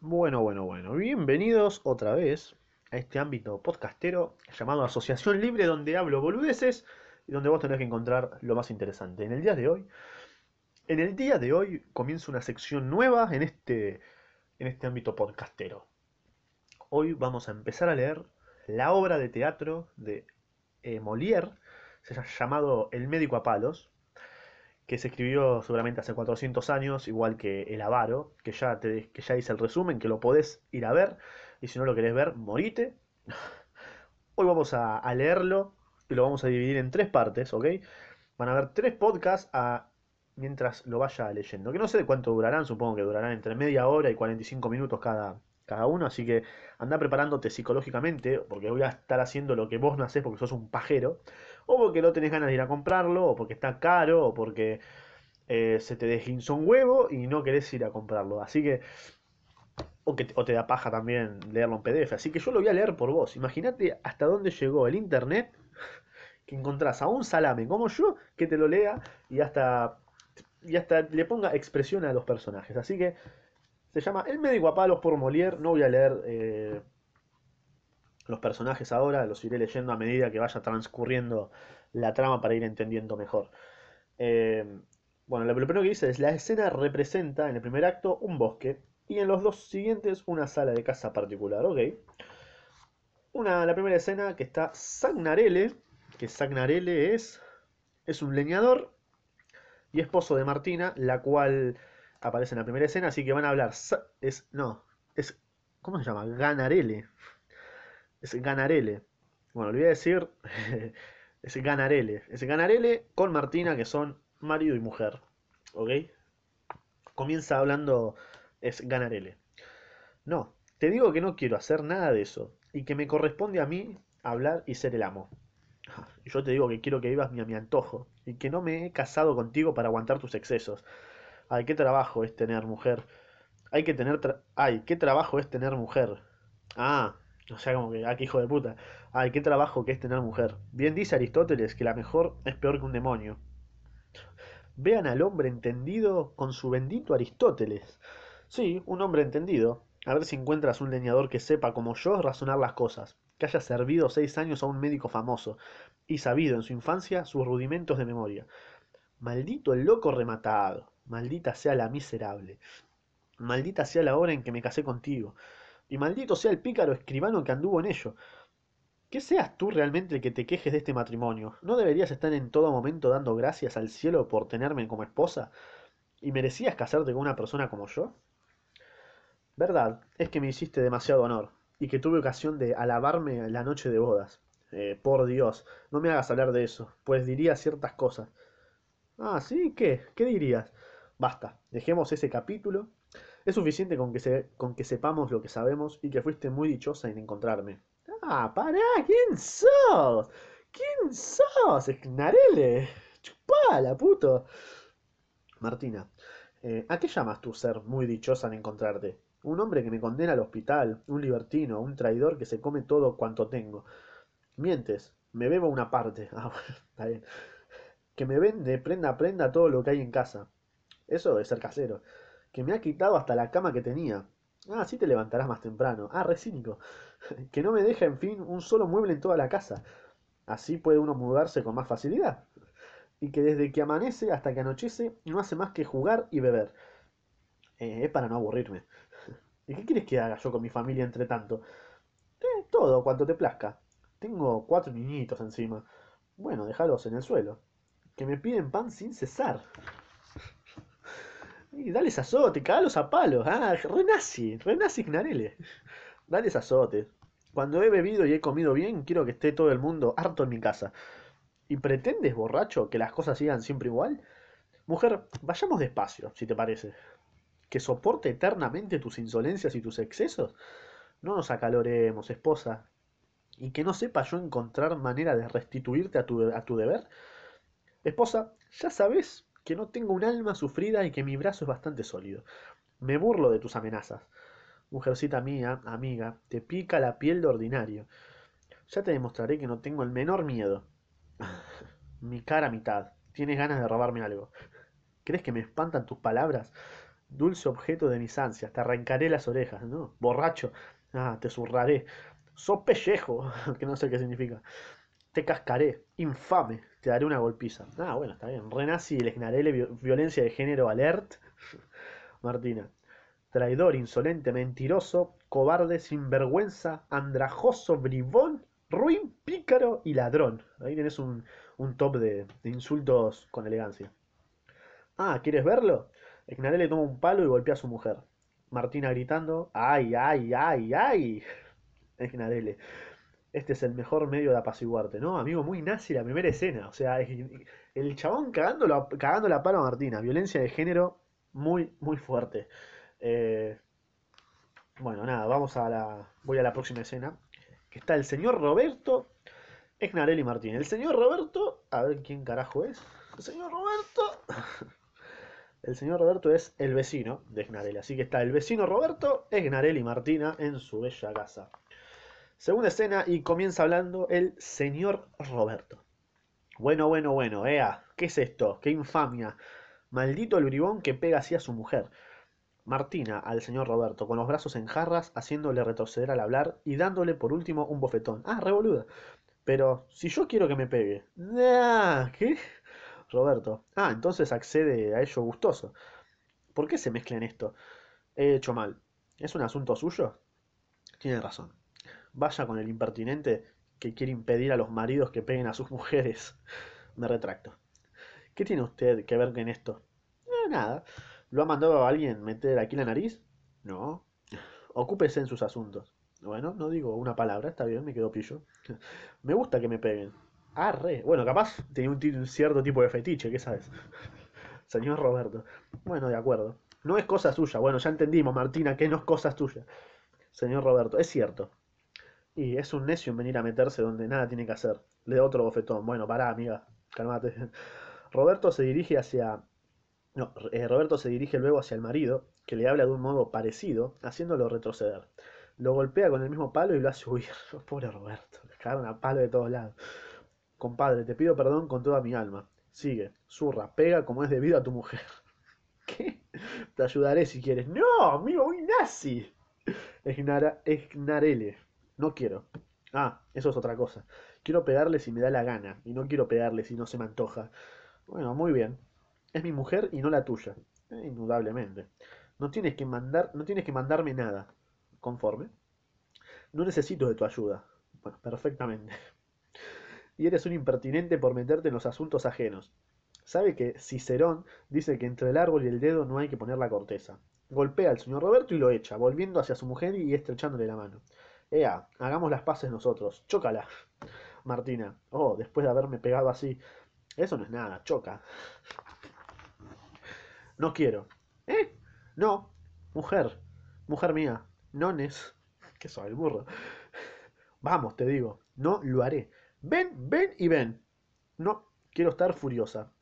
Bueno, bueno, bueno. Bienvenidos otra vez a este ámbito podcastero llamado Asociación Libre, donde hablo boludeces y donde vos tenés que encontrar lo más interesante. En el día de hoy, en el día de hoy comienza una sección nueva en este, en este ámbito podcastero. Hoy vamos a empezar a leer la obra de teatro de eh, Molière, se llama llamado El médico a palos, que se escribió seguramente hace 400 años, igual que El Avaro, que ya, te, que ya hice el resumen, que lo podés ir a ver, y si no lo querés ver, morite. Hoy vamos a, leerlo y lo vamos a dividir en tres partes, ¿ok? Van a haber tres podcasts mientras lo vaya leyendo, que no sé de cuánto durarán, supongo que durarán entre media hora y 45 minutos cada, cada uno, así que anda preparándote psicológicamente, porque voy a estar haciendo lo que vos no haces porque sos un pajero, o porque no tenés ganas de ir a comprarlo, o porque está caro, o porque eh, se te desguinzó un huevo y no querés ir a comprarlo. Así que, o, que, o te da paja también leerlo en PDF. Así que yo lo voy a leer por vos. Imagínate hasta dónde llegó el internet que encontrás a un salame como yo que te lo lea y hasta, y hasta le ponga expresión a los personajes. Así que se llama El médico a palos por Molière. No voy a leer eh, los personajes ahora, los iré leyendo a medida que vaya transcurriendo la trama para ir entendiendo mejor. Eh, bueno, lo primero que dice es, la escena representa en el primer acto un bosque y en los dos siguientes una sala de casa particular, ¿ok? Una, la primera escena que está Sagnarelle, que Sagnarelle es, es un leñador y esposo de Martina, la cual aparece en la primera escena, así que van a hablar, es, no, es, ¿cómo se llama? Ganarelle, es Ganarelle. Bueno, le decir, es Ganarelle, es Ganarelle con Martina, que son marido y mujer, ¿ok? Comienza hablando, es Ganarelle. No, te digo que no quiero hacer nada de eso, y que me corresponde a mí hablar y ser el amo. Yo te digo que quiero que vivas a mi antojo, y que no me he casado contigo para aguantar tus excesos. Ay, qué trabajo es tener mujer. Hay que tener... Ay, qué trabajo es tener mujer. Ah, o sea, como que, ah, qué hijo de puta. Ay, qué trabajo que es tener mujer. Bien dice Aristóteles que la mejor es peor que un demonio. Vean al hombre entendido con su bendito Aristóteles. Sí, un hombre entendido. A ver si encuentras un leñador que sepa, como yo, razonar las cosas. Que haya servido seis años a un médico famoso y sabido en su infancia sus rudimentos de memoria. Maldito el loco rematado. Maldita sea la miserable. Maldita sea la hora en que me casé contigo. Y maldito sea el pícaro escribano que anduvo en ello. Que seas tú realmente el que te quejes de este matrimonio. ¿No deberías estar en todo momento dando gracias al cielo por tenerme como esposa? ¿Y merecías casarte con una persona como yo? Verdad, es que me hiciste demasiado honor, y que tuve ocasión de alabarme la noche de bodas. Eh, por Dios, no me hagas hablar de eso, pues diría ciertas cosas. Ah, ¿sí? ¿Qué? ¿Qué dirías? Basta, dejemos ese capítulo. Es suficiente con que, se, con que sepamos lo que sabemos y que fuiste muy dichosa en encontrarme. Ah, pará, ¿quién sos? ¿Quién sos? Narele. Chupala, puto. Martina, eh, ¿a qué llamas tu ser muy dichosa en encontrarte? Un hombre que me condena al hospital, un libertino, un traidor que se come todo cuanto tengo. Mientes, me bebo una parte. Ah, está bien. Que me vende prenda a prenda todo lo que hay en casa. Eso es ser casero. Que me ha quitado hasta la cama que tenía. Ah, sí te levantarás más temprano. Ah, recínico. Que no me deja, en fin, un solo mueble en toda la casa. Así puede uno mudarse con más facilidad. Y que desde que amanece hasta que anochece no hace más que jugar y beber. Eh, es para no aburrirme. ¿Y qué quieres que haga yo con mi familia entre tanto? Eh, todo, cuanto te plazca. Tengo cuatro niñitos encima. Bueno, déjalos en el suelo. Que me piden pan sin cesar. Y dale azote, cagalos a palos. Ah, renací Gnarele. Dale azote. Cuando he bebido y he comido bien, quiero que esté todo el mundo harto en mi casa. ¿Y pretendes, borracho, que las cosas sigan siempre igual? Mujer, vayamos despacio, si te parece. ¿Que soporte eternamente tus insolencias y tus excesos? No nos acaloremos, esposa. ¿Y que no sepa yo encontrar manera de restituirte a tu, a tu deber? Esposa, ya sabes que no tengo un alma sufrida y que mi brazo es bastante sólido. Me burlo de tus amenazas. Mujercita mía, amiga, te pica la piel de ordinario. Ya te demostraré que no tengo el menor miedo. mi cara mitad. Tienes ganas de robarme algo. ¿Crees que me espantan tus palabras? dulce objeto de mis ansias, te arrancaré las orejas, ¿no? Borracho, ah, te zurraré. So pellejo, que no sé qué significa. Te cascaré, infame, te daré una golpiza. Ah, bueno, está bien. Renazi, el violencia de género alert. Martina. Traidor, insolente, mentiroso, cobarde, sinvergüenza, andrajoso, bribón, ruin, pícaro y ladrón. Ahí tienes un, top de, insultos con elegancia. Ah, ¿quieres verlo? le toma un palo y golpea a su mujer. Martina gritando, ¡ay, ay, ay, ay! Esnarele. Este es el mejor medio de apaciguarte, ¿no? Amigo, muy nazi la primera escena. O sea, el chabón cagando, cagando la palo a Martina. Violencia de género muy, muy fuerte. Eh, bueno, nada, vamos a la. Voy a la próxima escena. Que está el señor Roberto, Esnarelli Martín. El señor Roberto, a ver quién carajo es. El señor Roberto. El señor Roberto es el vecino de Esnarelli. Así que está el vecino Roberto, Esnarelli Martina en su bella casa. Segunda escena y comienza hablando el señor Roberto. Bueno, bueno, bueno, ea, ¿qué es esto? ¡Qué infamia! Maldito el bribón que pega así a su mujer. Martina al señor Roberto, con los brazos en jarras, haciéndole retroceder al hablar y dándole por último un bofetón. Ah, revoluda. Pero si yo quiero que me pegue. Ah, ¿Qué? Roberto. Ah, entonces accede a ello gustoso. ¿Por qué se mezcla en esto? He hecho mal. ¿Es un asunto suyo? Tiene razón. Vaya con el impertinente que quiere impedir a los maridos que peguen a sus mujeres. Me retracto. ¿Qué tiene usted que ver en esto? Eh, nada. ¿Lo ha mandado a alguien meter aquí la nariz? No. Ocúpese en sus asuntos. Bueno, no digo una palabra, está bien, me quedo pillo. me gusta que me peguen. Ah, re. Bueno, capaz tenía un, cierto tipo de fetiche, ¿qué sabes? Señor Roberto. Bueno, de acuerdo. No es cosa suya. Bueno, ya entendimos, Martina, que no es cosa tuya. Señor Roberto, es cierto. Y es un necio en venir a meterse donde nada tiene que hacer. Le da otro bofetón. Bueno, pará, amiga. Calmate. Roberto se dirige hacia no, eh, Roberto se dirige luego hacia el marido, que le habla de un modo parecido, haciéndolo retroceder. Lo golpea con el mismo palo y lo hace huir. Pobre Roberto, le cagaron a palo de todos lados. Compadre, te pido perdón con toda mi alma. Sigue, zurra, pega como es debido a tu mujer. ¿Qué? Te ayudaré si quieres. No, amigo, muy nazi. Esnarele. No quiero. Ah, eso es otra cosa. Quiero pegarle si me da la gana, y no quiero pegarle si no se me antoja. Bueno, muy bien. Es mi mujer y no la tuya. Eh, indudablemente. No tienes que mandar, no tienes que mandarme nada. ¿Conforme? No necesito de tu ayuda. Bueno, perfectamente. Y eres un impertinente por meterte en los asuntos ajenos. Sabe que Cicerón dice que entre el árbol y el dedo no hay que poner la corteza. Golpea al señor Roberto y lo echa, volviendo hacia su mujer y estrechándole la mano. Ea, hagamos las paces nosotros. Chócala. Martina. Oh, después de haberme pegado así. Eso no es nada, choca. No quiero. ¿Eh? No. Mujer. Mujer mía. Nones. ¿Qué soy el burro? Vamos, te digo. No lo haré. Ven, ven y ven. No, quiero estar furiosa.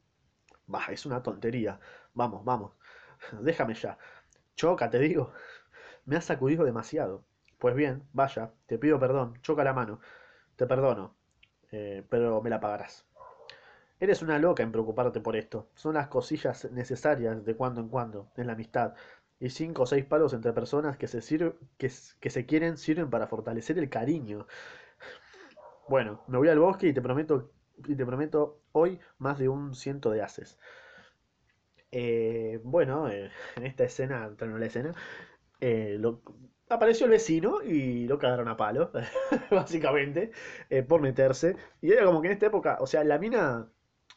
Bah, es una tontería. Vamos, vamos. Déjame ya. Choca, te digo. Me has sacudido demasiado. Pues bien, vaya, te pido perdón. Choca la mano. Te perdono. Eh, pero me la pagarás. Eres una loca en preocuparte por esto. Son las cosillas necesarias de cuando en cuando, en la amistad. Y cinco o seis palos entre personas que se, que, que se quieren sirven para fortalecer el cariño. Bueno, me voy al bosque y te prometo, y te prometo hoy más de un ciento de haces. Eh, bueno, eh, en esta escena, en la escena, eh, apareció el vecino y lo cagaron a palo, básicamente, por meterse. Y era como que en esta época, o sea, la mina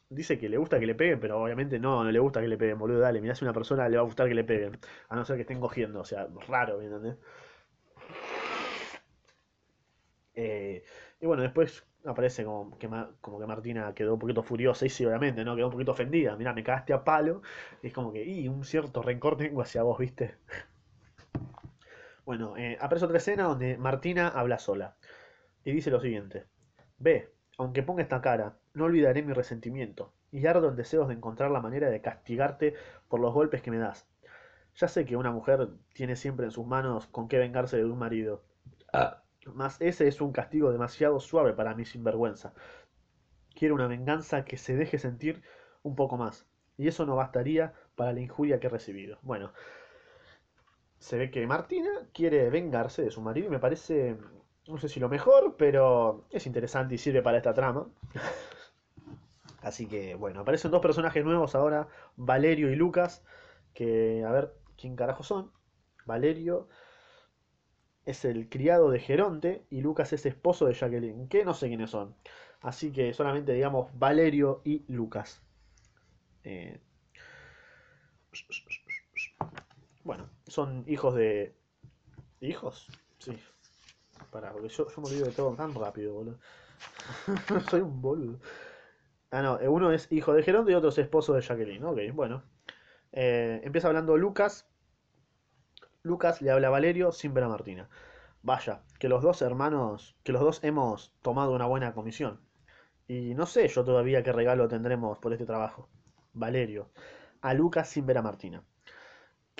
dice que le gusta que le peguen, pero obviamente no, no le gusta que le peguen, boludo. Dale, mirá si una persona le va a gustar que le peguen. A no ser que estén cogiendo, o sea, raro, ¿me entendés? Eh, y bueno, después aparece como que, como que Martina quedó un poquito furiosa y sí, obviamente, ¿no? Quedó un poquito ofendida. Mirá, me cagaste a palo. Y es como que, y un cierto rencor tengo hacia vos, ¿viste? Bueno, eh, aparece otra escena donde Martina habla sola. Y dice lo siguiente. Ve, aunque ponga esta cara, no olvidaré mi resentimiento, y ardo en deseos de encontrar la manera de castigarte por los golpes que me das. Ya sé que una mujer tiene siempre en sus manos con qué vengarse de un marido. Ah. Mas ese es un castigo demasiado suave para mi sinvergüenza. Quiero una venganza que se deje sentir un poco más, y eso no bastaría para la injuria que he recibido. Bueno, se ve que Martina quiere vengarse de su marido y me parece, no sé si lo mejor, pero es interesante y sirve para esta trama. Así que bueno, aparecen dos personajes nuevos ahora, Valerio y Lucas, que a ver quién carajo son. Valerio es el criado de Geronte y Lucas es esposo de Jacqueline, que no sé quiénes son. Así que solamente digamos Valerio y Lucas. Eh, bueno, son hijos de... ¿Hijos? Sí. Para, porque yo, yo me olvido de todo tan rápido, boludo. Soy un boludo. Ah, no, uno es hijo de Geronte y otro es esposo de Jacqueline. Ok, bueno. Eh, empieza hablando Lucas. Lucas le habla a Valerio sin ver a Martina. Vaya, que los dos hermanos, que los dos hemos tomado una buena comisión. Y no sé yo todavía qué regalo tendremos por este trabajo. Valerio, a Lucas sin ver a Martina.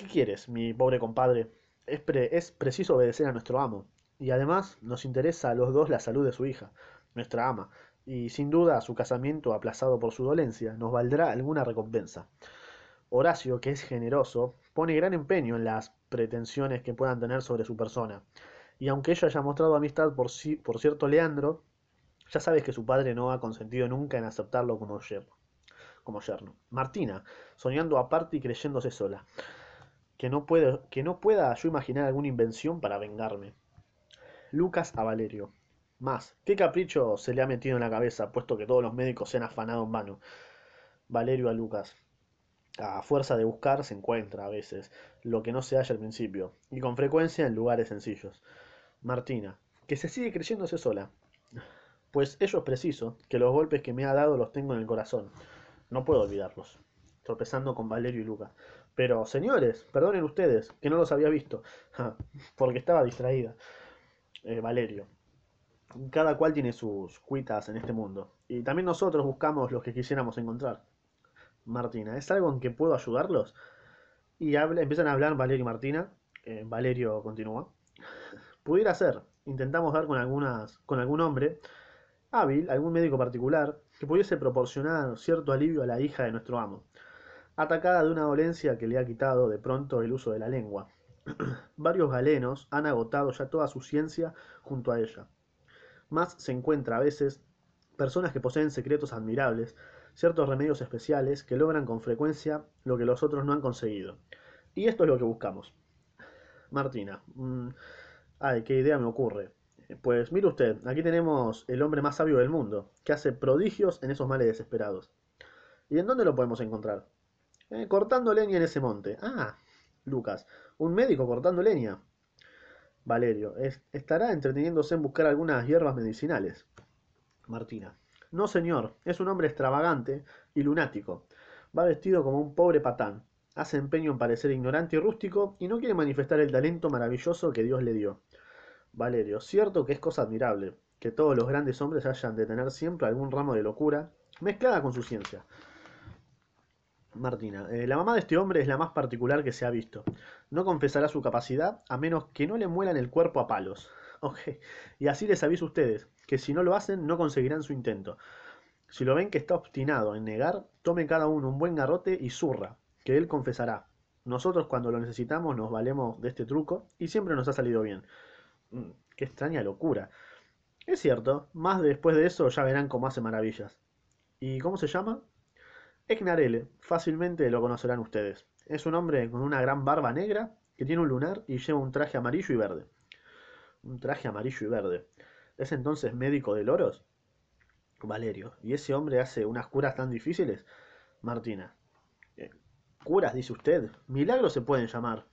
¿Qué quieres, mi pobre compadre? Es, preciso obedecer a nuestro amo. Y además nos interesa a los dos la salud de su hija, nuestra ama, y sin duda su casamiento aplazado por su dolencia nos valdrá alguna recompensa. Horacio, que es generoso, pone gran empeño en las pretensiones que puedan tener sobre su persona, y aunque ella haya mostrado amistad por, por cierto Leandro, ya sabes que su padre no ha consentido nunca en aceptarlo como yerno. Como yerno. Martina, soñando aparte y creyéndose sola que no, que no pueda yo imaginar alguna invención para vengarme. Lucas a Valerio. Más, ¿qué capricho se le ha metido en la cabeza, puesto que todos los médicos se han afanado en vano? Valerio a Lucas. A fuerza de buscar se encuentra a veces lo que no se halla al principio, y con frecuencia en lugares sencillos. Martina, que se sigue creyéndose sola. Pues ello es preciso, que los golpes que me ha dado los tengo en el corazón. No puedo olvidarlos. Tropezando con Valerio y Lucas. Pero, señores, perdonen ustedes, que no los había visto, porque estaba distraída. Eh, Valerio. Cada cual tiene sus cuitas en este mundo. Y también nosotros buscamos los que quisiéramos encontrar. Martina, ¿es algo en que puedo ayudarlos? Y habla, empiezan a hablar Valerio y Martina. Eh, Valerio continúa. Pudiera ser. Intentamos dar con, algunas, con algún hombre hábil, algún médico particular, que pudiese proporcionar cierto alivio a la hija de nuestro amo atacada de una dolencia que le ha quitado de pronto el uso de la lengua. Varios galenos han agotado ya toda su ciencia junto a ella. Más se encuentra a veces personas que poseen secretos admirables, ciertos remedios especiales que logran con frecuencia lo que los otros no han conseguido. Y esto es lo que buscamos. Martina. Mm, ay, qué idea me ocurre. Pues mire usted, aquí tenemos el hombre más sabio del mundo, que hace prodigios en esos males desesperados. ¿Y en dónde lo podemos encontrar? Eh, cortando leña en ese monte. Ah, Lucas, un médico cortando leña. Valerio, estará entreteniéndose en buscar algunas hierbas medicinales. Martina, no señor, es un hombre extravagante y lunático. Va vestido como un pobre patán. Hace empeño en parecer ignorante y rústico y no quiere manifestar el talento maravilloso que Dios le dio. Valerio, cierto que es cosa admirable que todos los grandes hombres hayan de tener siempre algún ramo de locura mezclada con su ciencia. Martina, eh, la mamá de este hombre es la más particular que se ha visto. No confesará su capacidad a menos que no le muelan el cuerpo a palos. Ok, y así les aviso a ustedes, que si no lo hacen no conseguirán su intento. Si lo ven que está obstinado en negar, tome cada uno un buen garrote y zurra, que él confesará. Nosotros cuando lo necesitamos nos valemos de este truco y siempre nos ha salido bien. Mm, qué extraña locura. Es cierto, más después de eso ya verán cómo hace maravillas. ¿Y cómo se llama? Egnarele, fácilmente lo conocerán ustedes. Es un hombre con una gran barba negra que tiene un lunar y lleva un traje amarillo y verde. Un traje amarillo y verde. ¿Es entonces médico de loros? Valerio. ¿Y ese hombre hace unas curas tan difíciles? Martina. Eh, curas, dice usted. Milagros se pueden llamar.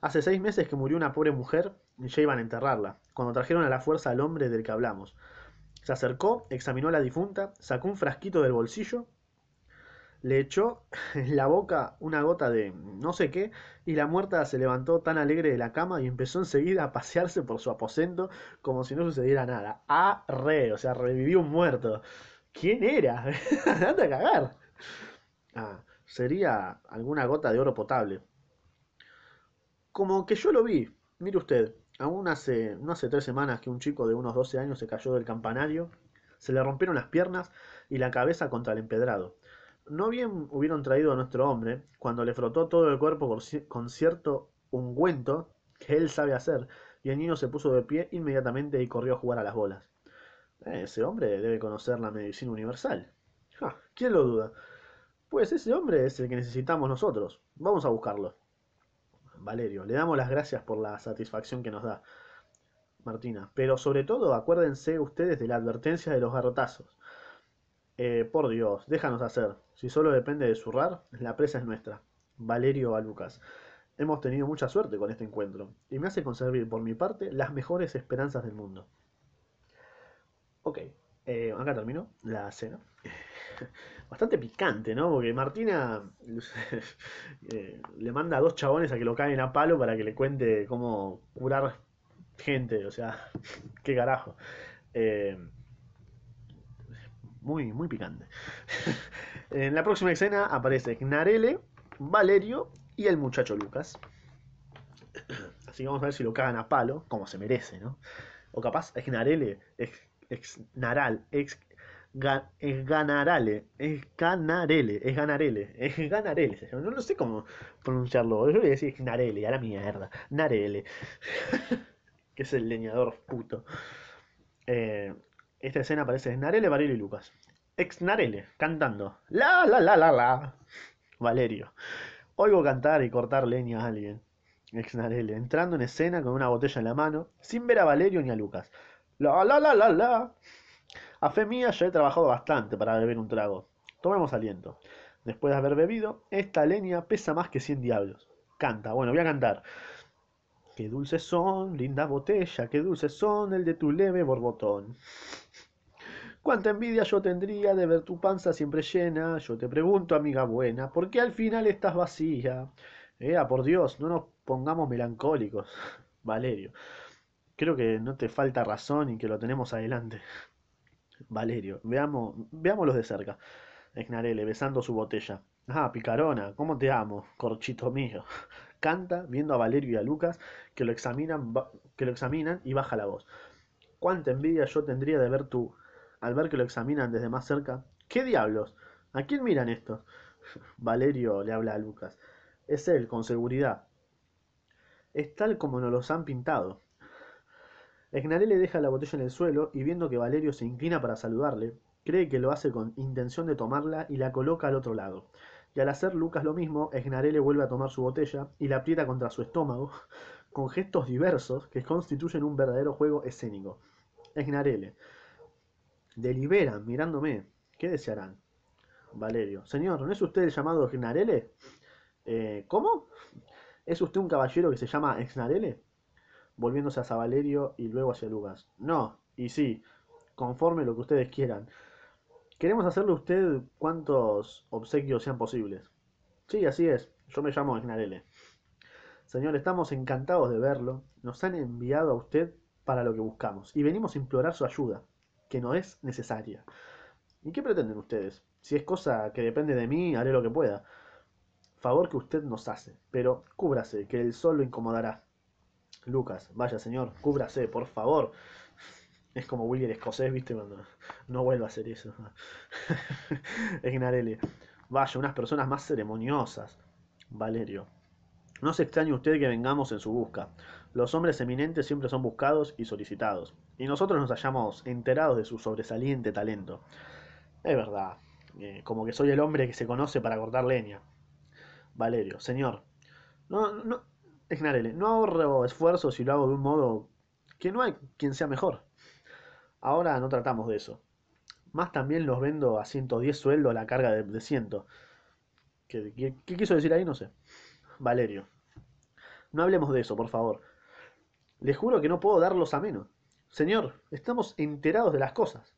Hace seis meses que murió una pobre mujer y ya iban a enterrarla, cuando trajeron a la fuerza al hombre del que hablamos. Se acercó, examinó a la difunta, sacó un frasquito del bolsillo le echó en la boca una gota de no sé qué y la muerta se levantó tan alegre de la cama y empezó enseguida a pasearse por su aposento como si no sucediera nada. Ah, re, o sea, revivió un muerto. ¿Quién era? Anda a cagar. Ah, sería alguna gota de oro potable. Como que yo lo vi. Mire usted, aún hace, no hace tres semanas que un chico de unos 12 años se cayó del campanario, se le rompieron las piernas y la cabeza contra el empedrado no bien hubieron traído a nuestro hombre, cuando le frotó todo el cuerpo con cierto ungüento que él sabe hacer, y el niño se puso de pie inmediatamente y corrió a jugar a las bolas. Ese hombre debe conocer la medicina universal. ¿Quién lo duda? Pues ese hombre es el que necesitamos nosotros. Vamos a buscarlo. Valerio, le damos las gracias por la satisfacción que nos da. Martina, pero sobre todo acuérdense ustedes de la advertencia de los garrotazos. Eh, por Dios, déjanos hacer. Si solo depende de zurrar, la presa es nuestra. Valerio a Lucas. Hemos tenido mucha suerte con este encuentro, y me hace conservar por mi parte las mejores esperanzas del mundo. Ok, eh, acá terminó la cena. Bastante picante, ¿no? Porque Martina eh, le manda a dos chabones a que lo caen a palo para que le cuente cómo curar gente. O sea, qué carajo. Eh, muy, muy picante. en la próxima escena aparece Gnarele, Valerio y el muchacho Lucas. Así que vamos a ver si lo cagan a palo, como se merece, ¿no? O capaz es Gnarele, es ex naral, ex es ganarale, es ganarele, es ganarele, es ganarele. No, no sé cómo pronunciarlo. Yo voy a decir narele, a la mierda. Narele. que es el leñador puto. Eh, esta escena aparece Narele, Valerio y Lucas. Ex Narele, cantando. La, la, la, la, la. Valerio. Oigo cantar y cortar leña a alguien. Ex Narele, entrando en escena con una botella en la mano, sin ver a Valerio ni a Lucas. La, la, la, la, la. A fe mía, ya he trabajado bastante para beber un trago. Tomemos aliento. Después de haber bebido, esta leña pesa más que cien diablos. Canta, bueno, voy a cantar. Qué dulces son, linda botella, qué dulces son el de tu leve borbotón. Cuánta envidia yo tendría de ver tu panza siempre llena. Yo te pregunto, amiga buena, ¿por qué al final estás vacía? Eh, por Dios, no nos pongamos melancólicos. Valerio. Creo que no te falta razón y que lo tenemos adelante. Valerio, veamos, veámoslos de cerca. Esnarele, besando su botella. Ah, picarona, ¿cómo te amo, corchito mío? Canta, viendo a Valerio y a Lucas, que lo examinan, que lo examinan y baja la voz. Cuánta envidia yo tendría de ver tú, al ver que lo examinan desde más cerca. ¿Qué diablos? ¿A quién miran estos? Valerio le habla a Lucas. Es él, con seguridad. Es tal como nos los han pintado. Esnarele deja la botella en el suelo y viendo que Valerio se inclina para saludarle, cree que lo hace con intención de tomarla y la coloca al otro lado. Y al hacer Lucas lo mismo, Esnarele vuelve a tomar su botella y la aprieta contra su estómago, con gestos diversos que constituyen un verdadero juego escénico. Esnarele. Deliberan, mirándome. ¿Qué desearán? Valerio. Señor, ¿no es usted el llamado Esnarele? Eh, ¿Cómo? ¿Es usted un caballero que se llama Esnarele? volviéndose hacia Valerio y luego hacia Lucas. No, y sí, conforme lo que ustedes quieran. Queremos hacerle a usted cuantos obsequios sean posibles. Sí, así es. Yo me llamo Ignarele. Señor, estamos encantados de verlo. Nos han enviado a usted para lo que buscamos y venimos a implorar su ayuda, que no es necesaria. ¿Y qué pretenden ustedes? Si es cosa que depende de mí, haré lo que pueda. Favor que usted nos hace, pero cúbrase, que el sol lo incomodará. Lucas, vaya señor, cúbrase, por favor. Es como William Escocés, ¿viste? Cuando no vuelva a hacer eso. Ignarele. Vaya, unas personas más ceremoniosas. Valerio. No se extrañe usted que vengamos en su busca. Los hombres eminentes siempre son buscados y solicitados. Y nosotros nos hayamos enterados de su sobresaliente talento. Es verdad. Eh, como que soy el hombre que se conoce para cortar leña. Valerio. Señor. No, no, Ignarele, no ahorro esfuerzos si lo hago de un modo que no hay quien sea mejor. Ahora no tratamos de eso. Más también los vendo a 110 sueldos la carga de, de 100. ¿Qué, qué quiso decir ahí? No sé. Valerio. No hablemos de eso, por favor. Le juro que no puedo darlos a menos. Señor, estamos enterados de las cosas.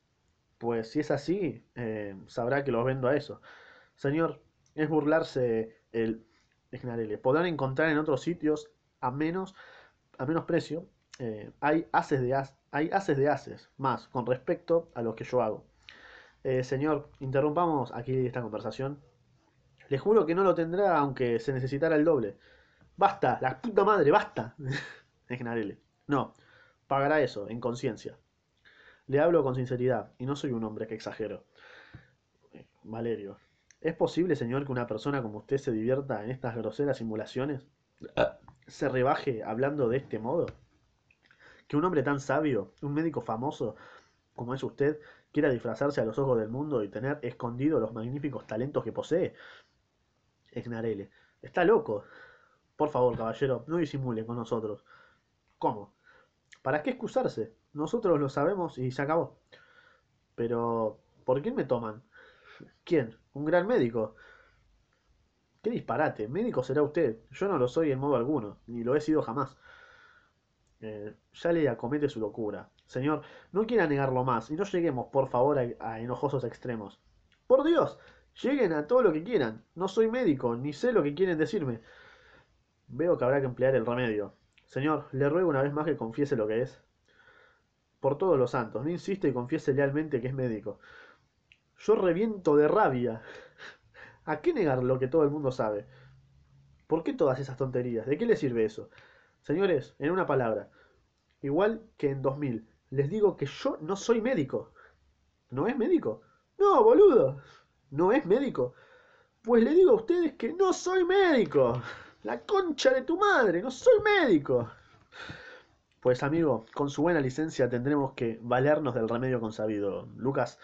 Pues si es así, eh, sabrá que los vendo a eso. Señor, es burlarse el podrán encontrar en otros sitios a menos, a menos precio. Eh, hay, haces de hay haces de haces más con respecto a lo que yo hago. Eh, señor, interrumpamos aquí esta conversación. Le juro que no lo tendrá aunque se necesitara el doble. Basta, la puta madre, basta. es No, pagará eso, en conciencia. Le hablo con sinceridad y no soy un hombre que exagero. Valerio, ¿Es posible, señor, que una persona como usted se divierta en estas groseras simulaciones? se rebaje hablando de este modo? Que un hombre tan sabio, un médico famoso como es usted, quiera disfrazarse a los ojos del mundo y tener escondido los magníficos talentos que posee. Esnarele. Está loco. Por favor, caballero, no disimule con nosotros. ¿Cómo? ¿Para qué excusarse? Nosotros lo sabemos y se acabó. Pero, ¿por quién me toman? ¿Quién? ¿Un gran médico? ¡Qué disparate! Médico será usted. Yo no lo soy en modo alguno, ni lo he sido jamás. Eh, ya le acomete su locura. Señor, no quiera negarlo más, y no lleguemos, por favor, a, a enojosos extremos. Por Dios, lleguen a todo lo que quieran. No soy médico, ni sé lo que quieren decirme. Veo que habrá que emplear el remedio. Señor, le ruego una vez más que confiese lo que es. Por todos los santos, no insiste y confiese lealmente que es médico. Yo reviento de rabia. ¿A qué negar lo que todo el mundo sabe? ¿Por qué todas esas tonterías? ¿De qué le sirve eso? Señores, en una palabra, igual que en 2000, les digo que yo no soy médico. ¿No es médico? No, boludo. ¿No es médico? Pues le digo a ustedes que no soy médico. La concha de tu madre, no soy médico. Pues amigo, con su buena licencia tendremos que valernos del remedio consabido. Lucas,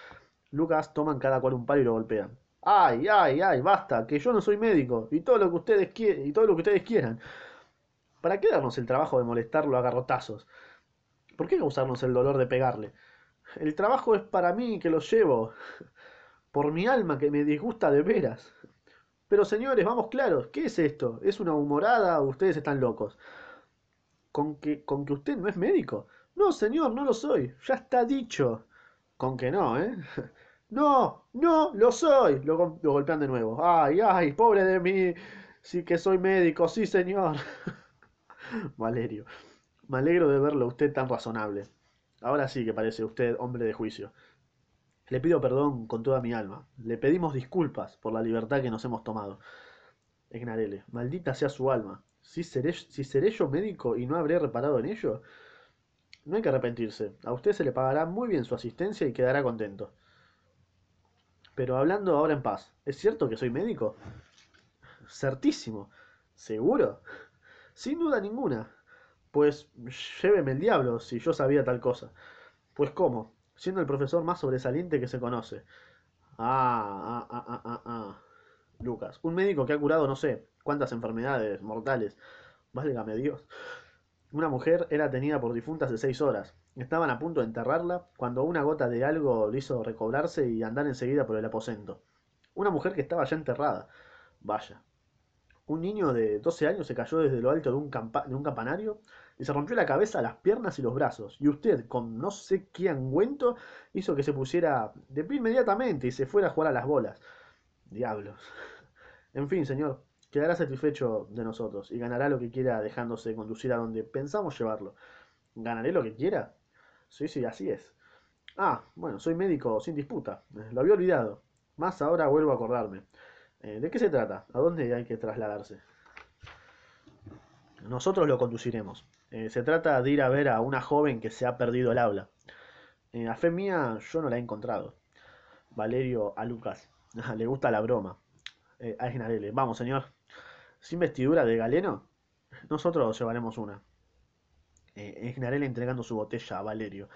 Lucas toman cada cual un palo y lo golpean. Ay, ay, ay, basta, que yo no soy médico y todo lo que ustedes y todo lo que ustedes quieran. ¿Para qué darnos el trabajo de molestarlo a garrotazos? ¿Por qué causarnos el dolor de pegarle? El trabajo es para mí que lo llevo. Por mi alma que me disgusta de veras. Pero señores, vamos claros, ¿qué es esto? ¿Es una humorada ustedes están locos? ¿Con que, ¿Con que usted no es médico? No, señor, no lo soy. Ya está dicho. Con que no, ¿eh? No, no, lo soy. Lo, lo golpean de nuevo. Ay, ay, pobre de mí. Sí que soy médico, sí, señor. Valerio, me alegro de verlo usted tan razonable. Ahora sí que parece usted hombre de juicio. Le pido perdón con toda mi alma. Le pedimos disculpas por la libertad que nos hemos tomado. Egnarele, maldita sea su alma. Si seré, si seré yo médico y no habré reparado en ello. No hay que arrepentirse. A usted se le pagará muy bien su asistencia y quedará contento. Pero hablando ahora en paz, ¿es cierto que soy médico? Certísimo. ¿Seguro? Sin duda ninguna. Pues lléveme el diablo si yo sabía tal cosa. Pues cómo, siendo el profesor más sobresaliente que se conoce. Ah, ah, ah, ah, ah, ah. Lucas, un médico que ha curado no sé cuántas enfermedades mortales. Válgame Dios. Una mujer era tenida por difunta hace seis horas. Estaban a punto de enterrarla cuando una gota de algo le hizo recobrarse y andar enseguida por el aposento. Una mujer que estaba ya enterrada. Vaya. Un niño de 12 años se cayó desde lo alto de un, de un campanario y se rompió la cabeza, las piernas y los brazos. Y usted, con no sé qué angüento, hizo que se pusiera de pie inmediatamente y se fuera a jugar a las bolas. Diablos. En fin, señor, quedará satisfecho de nosotros y ganará lo que quiera dejándose conducir a donde pensamos llevarlo. ¿Ganaré lo que quiera? Sí, sí, así es. Ah, bueno, soy médico sin disputa. Lo había olvidado. Más ahora vuelvo a acordarme. Eh, ¿De qué se trata? ¿A dónde hay que trasladarse? Nosotros lo conduciremos. Eh, se trata de ir a ver a una joven que se ha perdido el habla. Eh, a fe mía, yo no la he encontrado. Valerio a Lucas. Le gusta la broma. Eh, a Esnarele. Vamos, señor. ¿Sin vestidura de galeno? Nosotros llevaremos una. Eh, Esnarele entregando su botella a Valerio.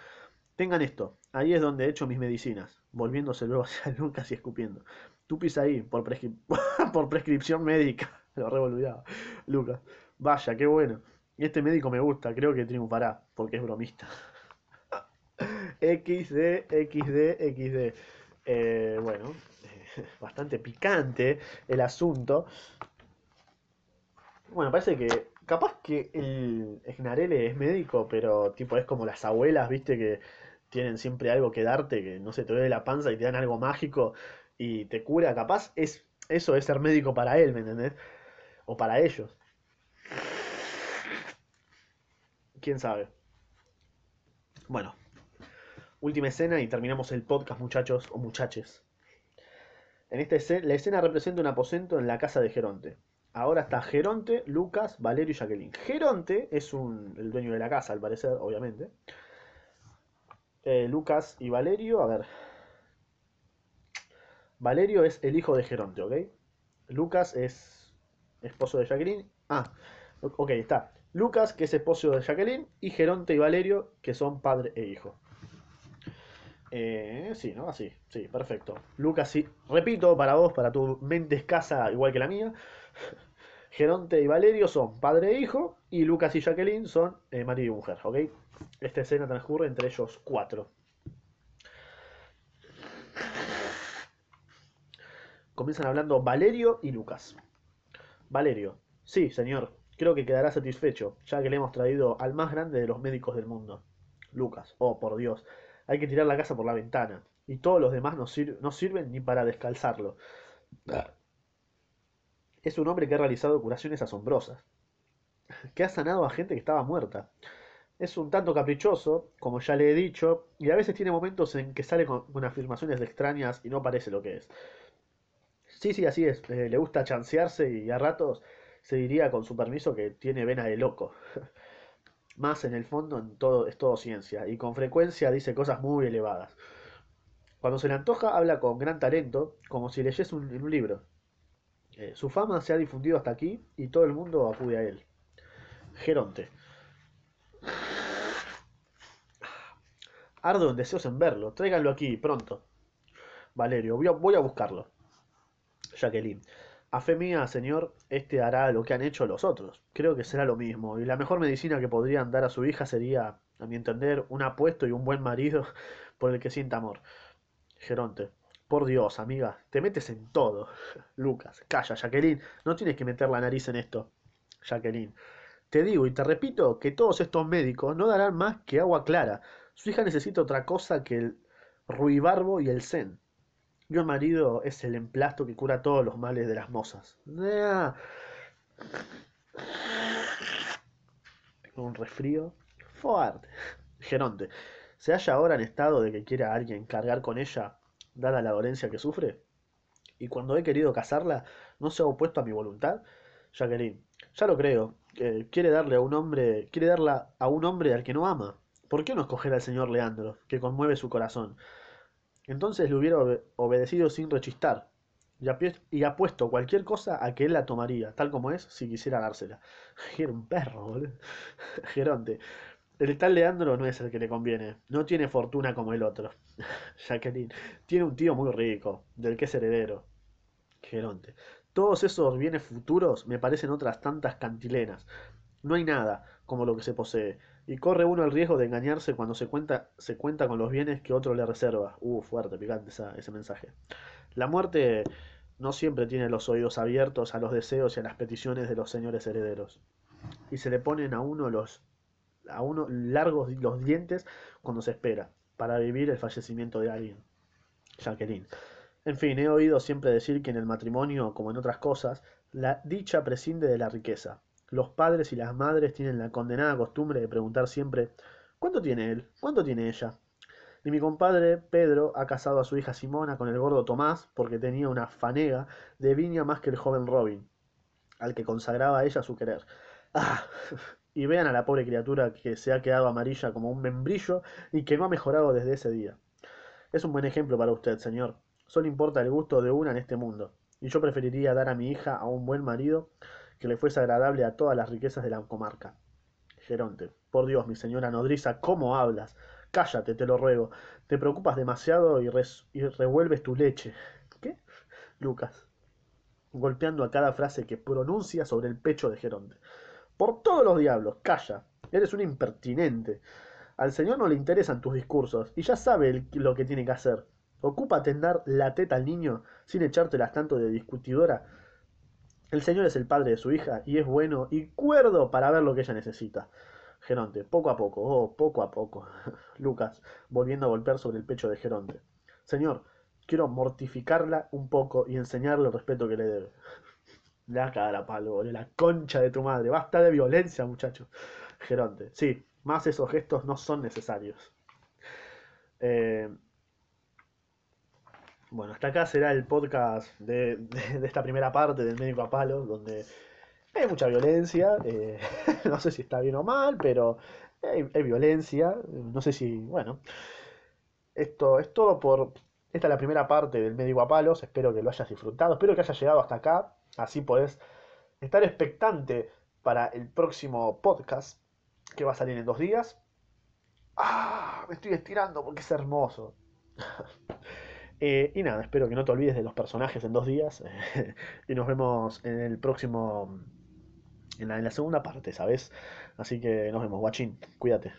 Tengan esto. Ahí es donde he hecho mis medicinas. Volviéndose luego hacia Lucas y escupiendo. Tú pisa ahí, por, prescri por prescripción médica. Lo revolviaba. Lucas. Vaya, qué bueno. Este médico me gusta, creo que triunfará, porque es bromista. XD, XD, XD. Eh, bueno, bastante picante el asunto. Bueno, parece que capaz que el Esnarele es médico, pero tipo es como las abuelas, viste, que tienen siempre algo que darte, que no se te duele la panza y te dan algo mágico y te cura. Capaz es eso es ser médico para él, ¿me entendés? O para ellos. Quién sabe. Bueno, última escena y terminamos el podcast, muchachos o muchaches. En esta escena, la escena representa un aposento en la casa de Geronte. Ahora está Geronte, Lucas, Valerio y Jacqueline. Geronte es un, el dueño de la casa, al parecer, obviamente. Eh, Lucas y Valerio, a ver. Valerio es el hijo de Geronte, ¿ok? Lucas es esposo de Jacqueline. Ah, Ok, está Lucas, que es esposo de Jacqueline, y Geronte y Valerio, que son padre e hijo. Eh, sí, ¿no? Así, sí, perfecto. Lucas, sí. Repito, para vos, para tu mente escasa, igual que la mía. Geronte y Valerio son padre e hijo, y Lucas y Jacqueline son eh, marido y mujer, ¿ok? Esta escena transcurre entre ellos cuatro. Comienzan hablando Valerio y Lucas. Valerio, sí, señor, creo que quedará satisfecho, ya que le hemos traído al más grande de los médicos del mundo. Lucas, oh por Dios, hay que tirar la casa por la ventana, y todos los demás no, no sirven ni para descalzarlo. Es un hombre que ha realizado curaciones asombrosas, que ha sanado a gente que estaba muerta. Es un tanto caprichoso, como ya le he dicho, y a veces tiene momentos en que sale con, afirmaciones extrañas y no parece lo que es. Sí, sí, así es. Eh, le gusta chancearse y a ratos se diría con su permiso que tiene vena de loco. Más en el fondo en todo, es todo ciencia y con frecuencia dice cosas muy elevadas. Cuando se le antoja habla con gran talento, como si leyese un, libro. Eh, su fama se ha difundido hasta aquí y todo el mundo acude a él. Geronte. Ardo en deseos en verlo. Tráiganlo aquí, pronto. Valerio, voy a buscarlo. Jacqueline. A fe mía, señor, este hará lo que han hecho los otros. Creo que será lo mismo, y la mejor medicina que podrían dar a su hija sería, a mi entender, un apuesto y un buen marido por el que sienta amor. Geronte. Por Dios, amiga, te metes en todo. Lucas, calla, Jacqueline, no tienes que meter la nariz en esto. Jacqueline. Te digo y te repito que todos estos médicos no darán más que agua clara. Su hija necesita otra cosa que el ruibarbo y el zen. Yo marido es el emplasto que cura todos los males de las mozas. Tengo un resfrío fuerte. Geronte, ¿se halla ahora en estado de que quiera alguien cargar con ella, dada la dolencia que sufre? Y cuando he querido casarla, ¿no se ha opuesto a mi voluntad? Jacqueline, ya lo creo. quiere darle a un hombre, quiere darla a un hombre al que no ama. ¿Por qué no escoger al señor Leandro, que conmueve su corazón? Entonces le hubiera obedecido sin rechistar, y, apuesto cualquier cosa a que él la tomaría, tal como es, si quisiera dársela. Era un perro, boludo. Geronte. El tal Leandro no es el que le conviene. No tiene fortuna como el otro. Jacqueline. Tiene un tío muy rico, del que es heredero. Geronte. Todos esos bienes futuros me parecen otras tantas cantilenas. No hay nada como lo que se posee y corre uno el riesgo de engañarse cuando se cuenta, se cuenta con los bienes que otro le reserva. Uh, fuerte, picante ese mensaje. La muerte no siempre tiene los oídos abiertos a los deseos y a las peticiones de los señores herederos. Y se le ponen a uno los a uno largos los dientes cuando se espera, para vivir el fallecimiento de alguien. Jacqueline. En fin, he oído siempre decir que en el matrimonio, como en otras cosas, la dicha prescinde de la riqueza. Los padres y las madres tienen la condenada costumbre de preguntar siempre ¿Cuánto tiene él? ¿Cuánto tiene ella? Y mi compadre Pedro ha casado a su hija Simona con el gordo Tomás porque tenía una fanega de viña más que el joven Robin, al que consagraba a ella su querer. ¡Ah! Y vean a la pobre criatura que se ha quedado amarilla como un membrillo y que no ha mejorado desde ese día. Es un buen ejemplo para usted, señor. Solo importa el gusto de una en este mundo. Y yo preferiría dar a mi hija a un buen marido que le fuese agradable a todas las riquezas de la comarca. Geronte. Por Dios, mi señora nodriza, ¿cómo hablas? Cállate, te lo ruego. Te preocupas demasiado y, revuelves tu leche. ¿Qué? Lucas. Golpeando a cada frase que pronuncia sobre el pecho de Geronte. Por todos los diablos, calla. Eres un impertinente. Al señor no le interesan tus discursos y ya sabe lo que tiene que hacer. Ocúpate en dar la teta al niño sin echártelas tanto de discutidora el Señor es el padre de su hija y es bueno y cuerdo para ver lo que ella necesita. Geronte, poco a poco, oh, poco a poco. Lucas, volviendo a golpear sobre el pecho de Geronte. Señor, quiero mortificarla un poco y enseñarle el respeto que le debe. La cara palo, la concha de tu madre. Basta de violencia, muchacho. Geronte, sí, más esos gestos no son necesarios. Eh, bueno, hasta acá será el podcast de, esta primera parte del médico a palo, donde hay mucha violencia. Eh, no sé si está bien o mal, pero hay, violencia. No sé si, bueno. Esto es todo por. Esta es la primera parte del médico a palos. Espero que lo hayas disfrutado. Espero que hayas llegado hasta acá. Así podés estar expectante para el próximo podcast que va a salir en dos días. ¡Ah! Me estoy estirando porque es hermoso. Eh, y nada, espero que no te olvides de los personajes en dos días. y nos vemos en el próximo. En la, en la segunda parte, ¿sabes? Así que nos vemos, guachín. Cuídate.